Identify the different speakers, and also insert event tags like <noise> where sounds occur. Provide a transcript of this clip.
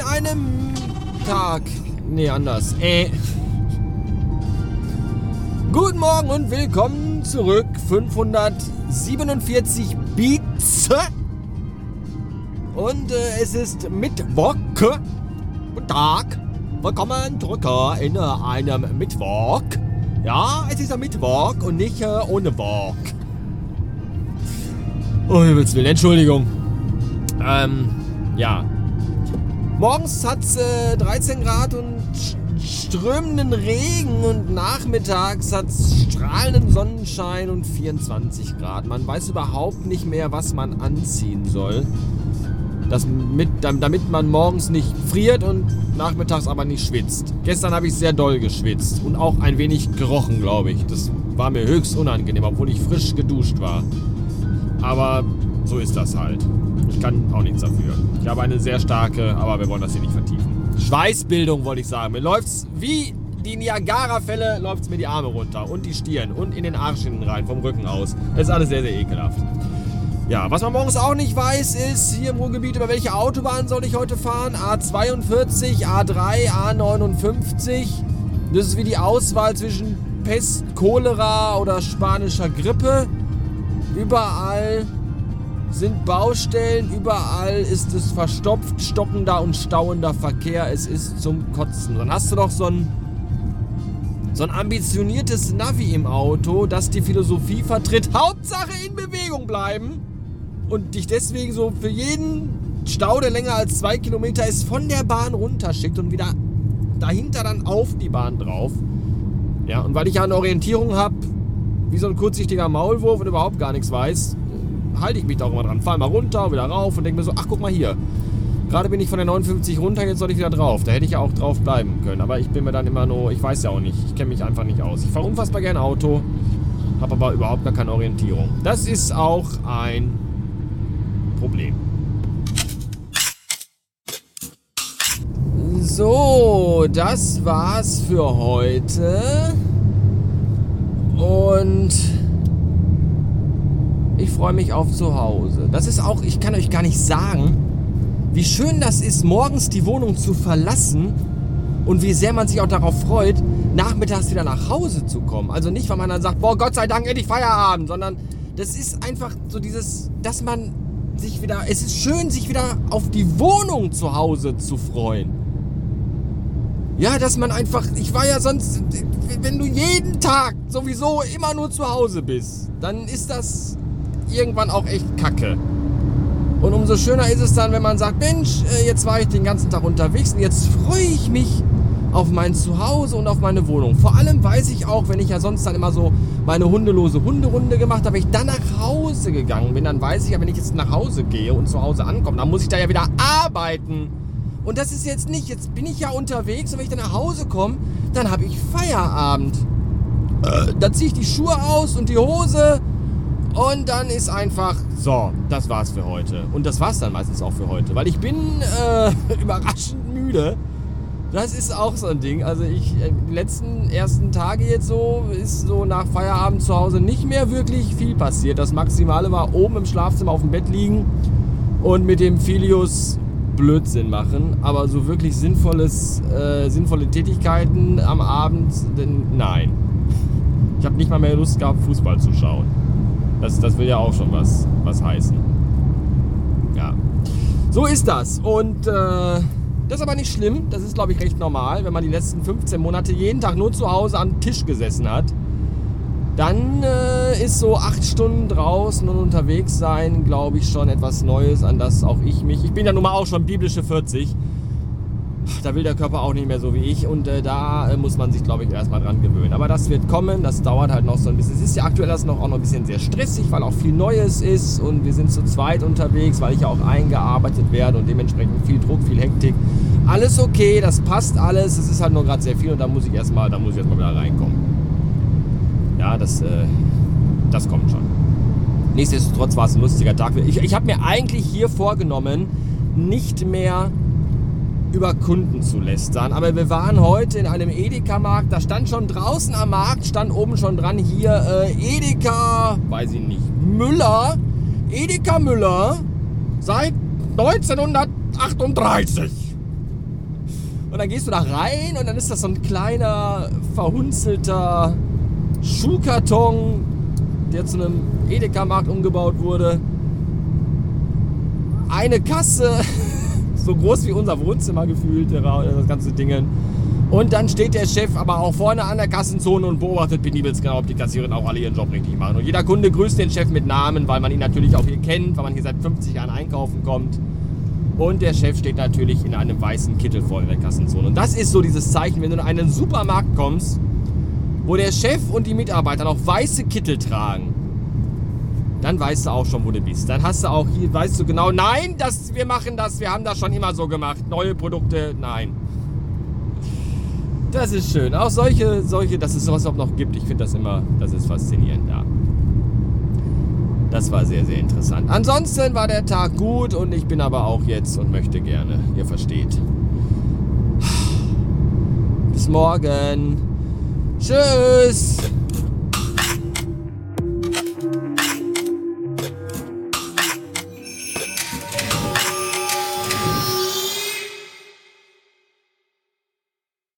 Speaker 1: einem Tag. Nee, anders. Äh. Guten Morgen und willkommen zurück. 547 Beats. Und äh, es ist Mittwoch. Guten Tag. Willkommen zurück in äh, einem Mittwoch. Ja, es ist ein Mittwoch und nicht äh, ohne Walk. Oh, Himmels Entschuldigung. Ähm, ja. Morgens hat es äh, 13 Grad und strömenden Regen und nachmittags hat es strahlenden Sonnenschein und 24 Grad. Man weiß überhaupt nicht mehr, was man anziehen soll. Das mit, damit man morgens nicht friert und nachmittags aber nicht schwitzt. Gestern habe ich sehr doll geschwitzt und auch ein wenig gerochen, glaube ich. Das war mir höchst unangenehm, obwohl ich frisch geduscht war. Aber so ist das halt. Ich kann auch nichts dafür. Ich habe eine sehr starke, aber wir wollen das hier nicht vertiefen. Schweißbildung wollte ich sagen. Mir läuft's wie die Niagara-Fälle, läuft's mir die Arme runter und die Stirn und in den Arsch hinten rein, vom Rücken aus. Das ist alles sehr, sehr ekelhaft. Ja, was man morgens auch nicht weiß, ist hier im Ruhrgebiet, über welche Autobahn soll ich heute fahren? A42, A3, A59. Das ist wie die Auswahl zwischen Pest, Cholera oder spanischer Grippe. Überall sind Baustellen, überall ist es verstopft, stockender und stauender Verkehr. Es ist zum Kotzen. Dann hast du doch so ein, so ein ambitioniertes Navi im Auto, das die Philosophie vertritt. Hauptsache in Bewegung bleiben und dich deswegen so für jeden Stau, der länger als zwei Kilometer ist, von der Bahn runterschickt und wieder dahinter dann auf die Bahn drauf. Ja, und weil ich ja eine Orientierung habe, wie so ein kurzsichtiger Maulwurf und überhaupt gar nichts weiß, halte ich mich da auch immer dran. Fahr mal runter, wieder rauf und denke mir so, ach guck mal hier. Gerade bin ich von der 59 runter, jetzt soll ich wieder drauf. Da hätte ich ja auch drauf bleiben können. Aber ich bin mir dann immer nur, ich weiß ja auch nicht. Ich kenne mich einfach nicht aus. Ich fahre unfassbar gerne Auto, habe aber überhaupt gar keine Orientierung. Das ist auch ein Problem. So, das war's für heute. Und ich freue mich auf zu Hause. Das ist auch, ich kann euch gar nicht sagen, wie schön das ist, morgens die Wohnung zu verlassen und wie sehr man sich auch darauf freut, nachmittags wieder nach Hause zu kommen. Also nicht, weil man dann sagt, boah, Gott sei Dank endlich Feierabend, sondern das ist einfach so dieses, dass man sich wieder, es ist schön, sich wieder auf die Wohnung zu Hause zu freuen. Ja, dass man einfach, ich war ja sonst, wenn du jeden Tag sowieso immer nur zu Hause bist, dann ist das irgendwann auch echt kacke. Und umso schöner ist es dann, wenn man sagt, Mensch, äh, jetzt war ich den ganzen Tag unterwegs und jetzt freue ich mich auf mein Zuhause und auf meine Wohnung. Vor allem weiß ich auch, wenn ich ja sonst dann immer so meine hundelose Hunderunde gemacht habe, wenn ich dann nach Hause gegangen bin, dann weiß ich ja, wenn ich jetzt nach Hause gehe und zu Hause ankomme, dann muss ich da ja wieder arbeiten. Und das ist jetzt nicht, jetzt bin ich ja unterwegs und wenn ich dann nach Hause komme, dann habe ich Feierabend. Äh, da ziehe ich die Schuhe aus und die Hose und dann ist einfach, so, das war's für heute. Und das war's dann meistens auch für heute, weil ich bin äh, <laughs> überraschend müde. Das ist auch so ein Ding. Also ich, äh, die letzten ersten Tage jetzt so, ist so nach Feierabend zu Hause nicht mehr wirklich viel passiert. Das Maximale war oben im Schlafzimmer auf dem Bett liegen und mit dem Filius Blödsinn machen. Aber so wirklich sinnvolles, äh, sinnvolle Tätigkeiten am Abend, denn, nein. Ich habe nicht mal mehr Lust gehabt, Fußball zu schauen. Das, das will ja auch schon was, was heißen. Ja. So ist das. Und äh, das ist aber nicht schlimm. Das ist, glaube ich, recht normal, wenn man die letzten 15 Monate jeden Tag nur zu Hause am Tisch gesessen hat. Dann äh, ist so acht Stunden draußen und unterwegs sein, glaube ich, schon etwas Neues, an das auch ich mich. Ich bin ja nun mal auch schon biblische 40 da will der Körper auch nicht mehr so wie ich und äh, da äh, muss man sich, glaube ich, erstmal dran gewöhnen. Aber das wird kommen, das dauert halt noch so ein bisschen. Es ist ja aktuell das noch auch noch ein bisschen sehr stressig, weil auch viel Neues ist und wir sind zu zweit unterwegs, weil ich ja auch eingearbeitet werde und dementsprechend viel Druck, viel Hektik. Alles okay, das passt alles, es ist halt nur gerade sehr viel und da muss ich erstmal, da muss ich erstmal wieder reinkommen. Ja, das, äh, das kommt schon. Nichtsdestotrotz war es ein lustiger Tag. Ich, ich habe mir eigentlich hier vorgenommen, nicht mehr über Kunden zu lästern. Aber wir waren heute in einem Edeka-Markt, da stand schon draußen am Markt, stand oben schon dran hier äh, Edeka, weiß ich nicht, Müller, Edeka Müller seit 1938. Und dann gehst du da rein und dann ist das so ein kleiner, verhunzelter Schuhkarton, der zu einem Edeka-Markt umgebaut wurde. Eine Kasse, so groß wie unser Wohnzimmer gefühlt, das ganze Ding. Und dann steht der Chef aber auch vorne an der Kassenzone und beobachtet penibelst genau, ob die Kassiererin auch alle ihren Job richtig machen. Und jeder Kunde grüßt den Chef mit Namen, weil man ihn natürlich auch hier kennt, weil man hier seit 50 Jahren einkaufen kommt. Und der Chef steht natürlich in einem weißen Kittel vor der Kassenzone. Und das ist so dieses Zeichen, wenn du in einen Supermarkt kommst, wo der Chef und die Mitarbeiter noch weiße Kittel tragen, dann weißt du auch schon, wo du bist. Dann hast du auch hier, weißt du genau, nein, das, wir machen das, wir haben das schon immer so gemacht. Neue Produkte, nein. Das ist schön. Auch solche, solche, dass es sowas auch noch gibt. Ich finde das immer, das ist faszinierend, ja. Das war sehr, sehr interessant. Ansonsten war der Tag gut und ich bin aber auch jetzt und möchte gerne. Ihr versteht. Bis morgen. Tschüss.